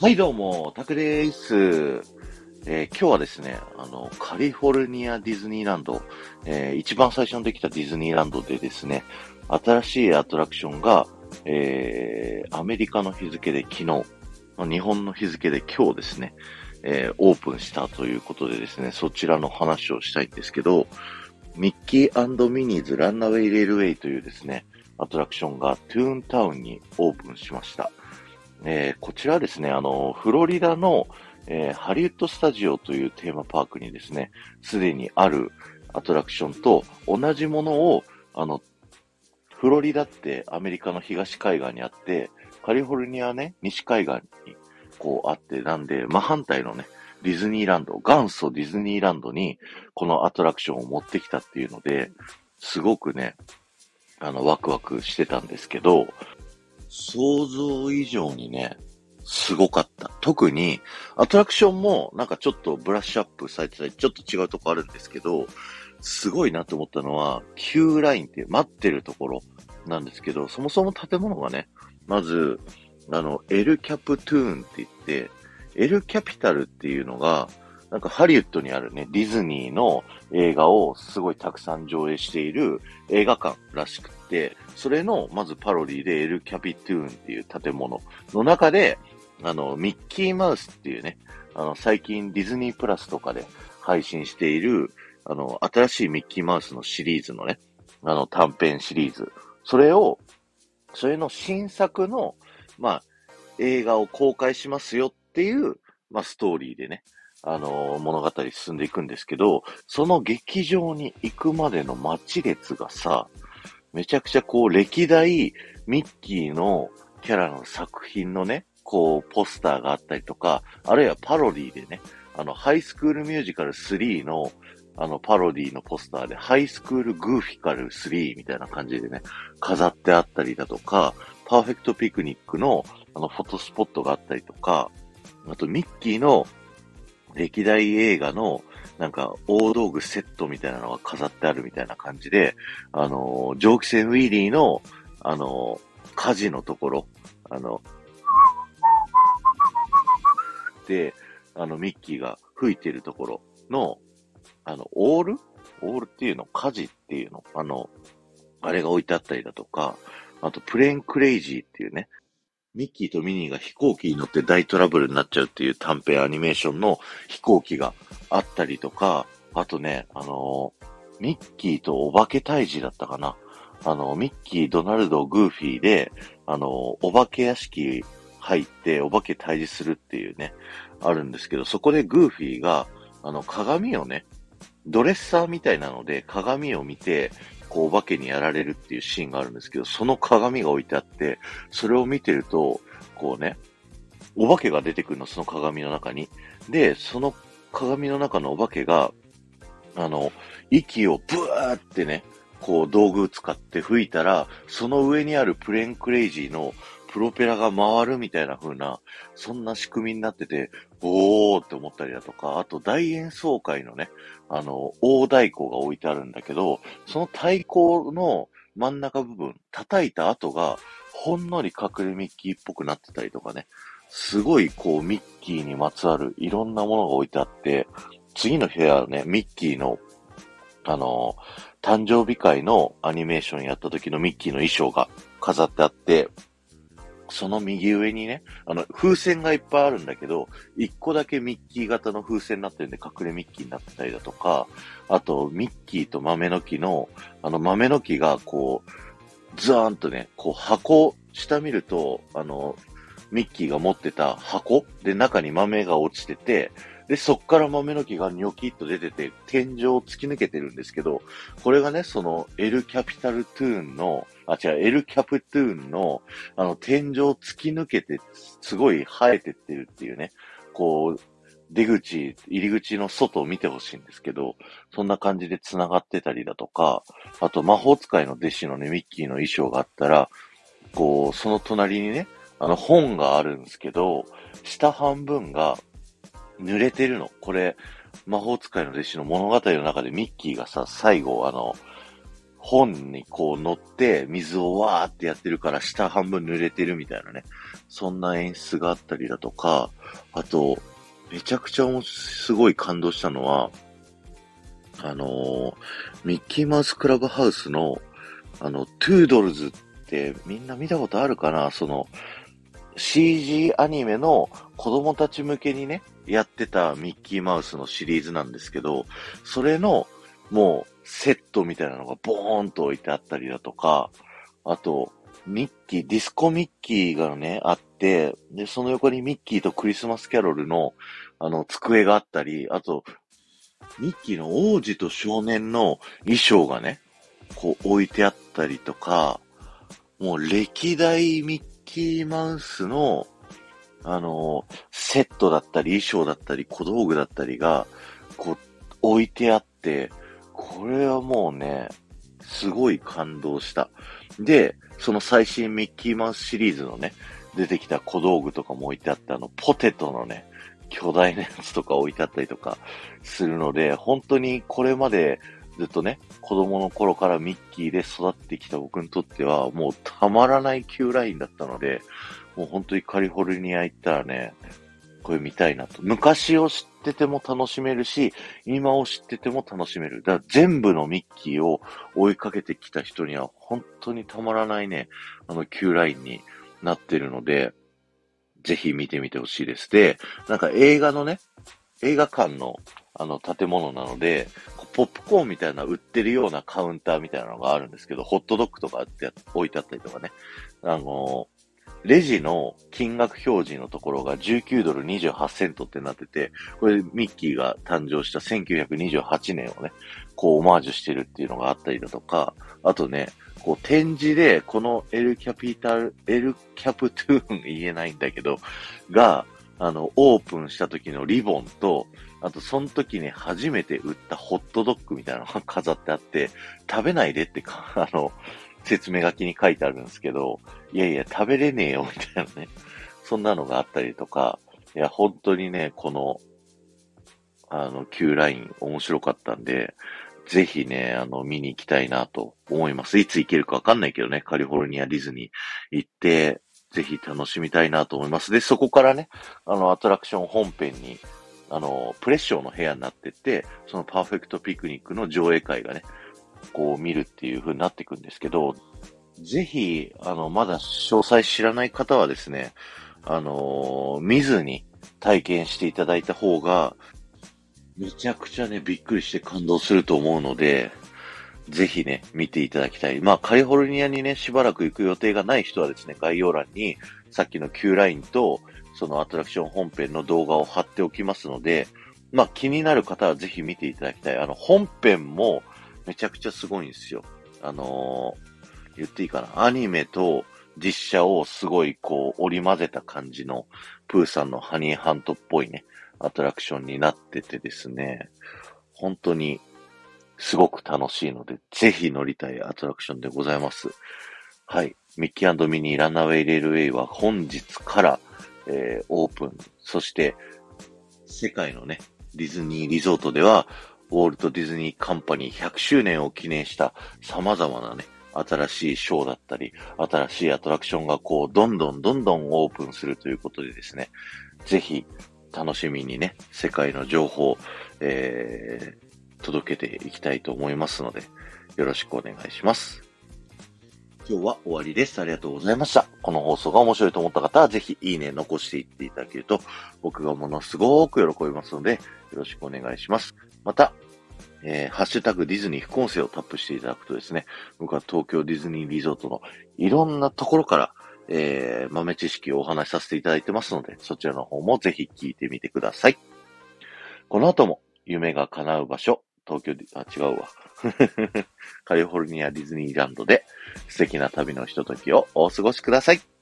はい、どうも、タクです。えー、今日はですね、あの、カリフォルニアディズニーランド、えー、一番最初にできたディズニーランドでですね、新しいアトラクションが、えー、アメリカの日付で昨日、日本の日付で今日ですね、えー、オープンしたということでですね、そちらの話をしたいんですけど、ミッキーミニーズランナウェイレールウェイというですね、アトラクションがトゥーンタウンにオープンしました。えー、こちらですね、あの、フロリダの、えー、ハリウッドスタジオというテーマパークにですね、すでにあるアトラクションと同じものを、あの、フロリダってアメリカの東海岸にあって、カリフォルニアね、西海岸にこうあって、なんで、真反対のね、ディズニーランド、元祖ディズニーランドにこのアトラクションを持ってきたっていうので、すごくね、あの、ワクワクしてたんですけど、想像以上にね、すごかった。特に、アトラクションもなんかちょっとブラッシュアップされてたり、ちょっと違うとこあるんですけど、すごいなと思ったのは、Q ラインっていう待ってるところなんですけど、そもそも建物がね、まず、あの、エルキャプトゥーンって言って、エルキャピタルっていうのが、なんかハリウッドにあるね、ディズニーの映画をすごいたくさん上映している映画館らしくて、それのまずパロディでエルキャピトゥーンっていう建物の中で、あの、ミッキーマウスっていうね、あの、最近ディズニープラスとかで配信している、あの、新しいミッキーマウスのシリーズのね、あの、短編シリーズ。それを、それの新作の、まあ、映画を公開しますよっていう、まあ、ストーリーでね、あの、物語進んでいくんですけど、その劇場に行くまでの待ち列がさ、めちゃくちゃこう、歴代ミッキーのキャラの作品のね、こう、ポスターがあったりとか、あるいはパロディでね、あの、ハイスクールミュージカル3の、あの、パロディのポスターで、ハイスクールグーフィカル3みたいな感じでね、飾ってあったりだとか、パーフェクトピクニックの、あの、フォトスポットがあったりとか、あと、ミッキーの歴代映画の、なんか、大道具セットみたいなのが飾ってあるみたいな感じで、あの、蒸気船ウィリーの、あの、火事のところ、あの、で、あの、ミッキーが吹いてるところの、あの、オール？オールっていうの？火事っていうの？あの、あれが置いてあったりだとか、あと、プレーンクレイジーっていうね、ミッキーとミニーが飛行機に乗って大トラブルになっちゃうっていう短編アニメーションの飛行機があったりとか、あとね、あのー、ミッキーとお化け退治だったかな。あの、ミッキー、ドナルド、グーフィーで、あの、お化け屋敷入ってお化け退治するっていうね、あるんですけど、そこでグーフィーが、あの、鏡をね、ドレッサーみたいなので鏡を見て、こう、お化けにやられるっていうシーンがあるんですけど、その鏡が置いてあって、それを見てると、こうね、お化けが出てくるの、その鏡の中に。で、その鏡の中のお化けが、あの、息をブワーってね、こう道具使って吹いたら、その上にあるプレーンクレイジーのプロペラが回るみたいな風な、そんな仕組みになってて、おーって思ったりだとか、あと大演奏会のね、あの、大太鼓が置いてあるんだけど、その太鼓の真ん中部分、叩いた後が、ほんのり隠れミッキーっぽくなってたりとかね、すごいこうミッキーにまつわるいろんなものが置いてあって、次の部屋はね、ミッキーの、あの、誕生日会のアニメーションやった時のミッキーの衣装が飾ってあって、その右上にね、あの、風船がいっぱいあるんだけど、一個だけミッキー型の風船になってるんで、隠れミッキーになってたりだとか、あと、ミッキーと豆の木の、あの、豆の木が、こう、ザーンとね、こう、箱、下見ると、あの、ミッキーが持ってた箱で中に豆が落ちてて、で、そっから豆の木がニョキッと出てて、天井を突き抜けてるんですけど、これがね、その、エルキャピタルトゥーンの、あ、違う、エルキャプトゥーンの、あの、天井突き抜けて、すごい生えてってるっていうね、こう、出口、入り口の外を見てほしいんですけど、そんな感じで繋がってたりだとか、あと魔法使いの弟子のね、ミッキーの衣装があったら、こう、その隣にね、あの本があるんですけど、下半分が濡れてるの。これ、魔法使いの弟子の物語の中でミッキーがさ、最後、あの、本にこう乗って水をわーってやってるから下半分濡れてるみたいなね。そんな演出があったりだとか、あと、めちゃくちゃすごい感動したのは、あのー、ミッキーマウスクラブハウスの、あの、トゥードルズってみんな見たことあるかな？その、CG アニメの子供たち向けにね、やってたミッキーマウスのシリーズなんですけど、それの、もう、セットみたいなのがボーンと置いてあったりだとか、あと、ミッキー、ディスコミッキーがね、あって、で、その横にミッキーとクリスマスキャロルの、あの、机があったり、あと、ミッキーの王子と少年の衣装がね、こう置いてあったりとか、もう歴代ミッキーマウスの、あの、セットだったり、衣装だったり、小道具だったりが、こう、置いてあって、これはもうね、すごい感動した。で、その最新ミッキーマウスシリーズのね、出てきた小道具とかも置いてあって、あの、ポテトのね、巨大なやつとか置いてあったりとかするので、本当にこれまでずっとね、子供の頃からミッキーで育ってきた僕にとっては、もうたまらない Q ラインだったので、もう本当にカリフォルニア行ったらね、これ見たいなと。昔を知ってても楽しめるし、今を知ってても楽しめる。だから全部のミッキーを追いかけてきた人には本当にたまらないね、あの Q ラインになってるので、ぜひ見てみてほしいです。で、なんか映画のね、映画館のあの建物なので、ポップコーンみたいな売ってるようなカウンターみたいなのがあるんですけど、ホットドッグとかって置いてあったりとかね。あの、レジの金額表示のところが19ドル28セントってなってて、これミッキーが誕生した1928年をね、こうオマージュしてるっていうのがあったりだとか、あとね、こう展示で、このエルキャピタル、エルキャプトゥーン言えないんだけど、が、あの、オープンした時のリボンと、あと、その時に初めて売ったホットドッグみたいなのが飾ってあって、食べないでってか、あの、説明書きに書いてあるんですけど、いやいや、食べれねえよ、みたいなね。そんなのがあったりとか、いや、本当にね、この、あの、Q ライン面白かったんで、ぜひね、あの、見に行きたいなと思います。いつ行けるかわかんないけどね、カリフォルニアディズニー行って、ぜひ楽しみたいなと思います。で、そこからね、あの、アトラクション本編に、あの、プレッションの部屋になってて、そのパーフェクトピクニックの上映会がね、こう見るっていう風になっていくんですけど、ぜひ、あの、まだ詳細知らない方はですね、あの見ずに体験していただいた方が、めちゃくちゃね、びっくりして感動すると思うので、ぜひね、見ていただきたい。まあ、カリフォルニアにね、しばらく行く予定がない人はですね、概要欄に、さっきの Q ラインと、そのアトラクション本編の動画を貼っておきますので、まあ、気になる方はぜひ見ていただきたい。あの、本編もめちゃくちゃすごいんですよ。あのー、言っていいかな。アニメと実写をすごいこう織り交ぜた感じの、プーさんのハニーハントっぽいね、アトラクションになっててですね、本当にすごく楽しいので、ぜひ乗りたいアトラクションでございます。はい。ミッキーミニーランナウェイレールウェイは本日から、えー、オープン。そして、世界のね、ディズニーリゾートでは、ウォルト・ディズニー・カンパニー100周年を記念した様々なね、新しいショーだったり、新しいアトラクションがこう、どんどんどんどんオープンするということでですね、ぜひ、楽しみにね、世界の情報、えー、届けていきたいと思いますので、よろしくお願いします。今日は終わりです。ありがとうございました。この放送が面白いと思った方は、ぜひいいね残していっていただけると、僕がものすごく喜びますので、よろしくお願いします。また、えー、ハッシュタグディズニー副音声をタップしていただくとですね、僕は東京ディズニーリゾートのいろんなところから、えー、豆知識をお話しさせていただいてますので、そちらの方もぜひ聞いてみてください。この後も夢が叶う場所、東京ディ、あ、違うわ。カリフォルニアディズニーランドで素敵な旅のひとときをお過ごしください。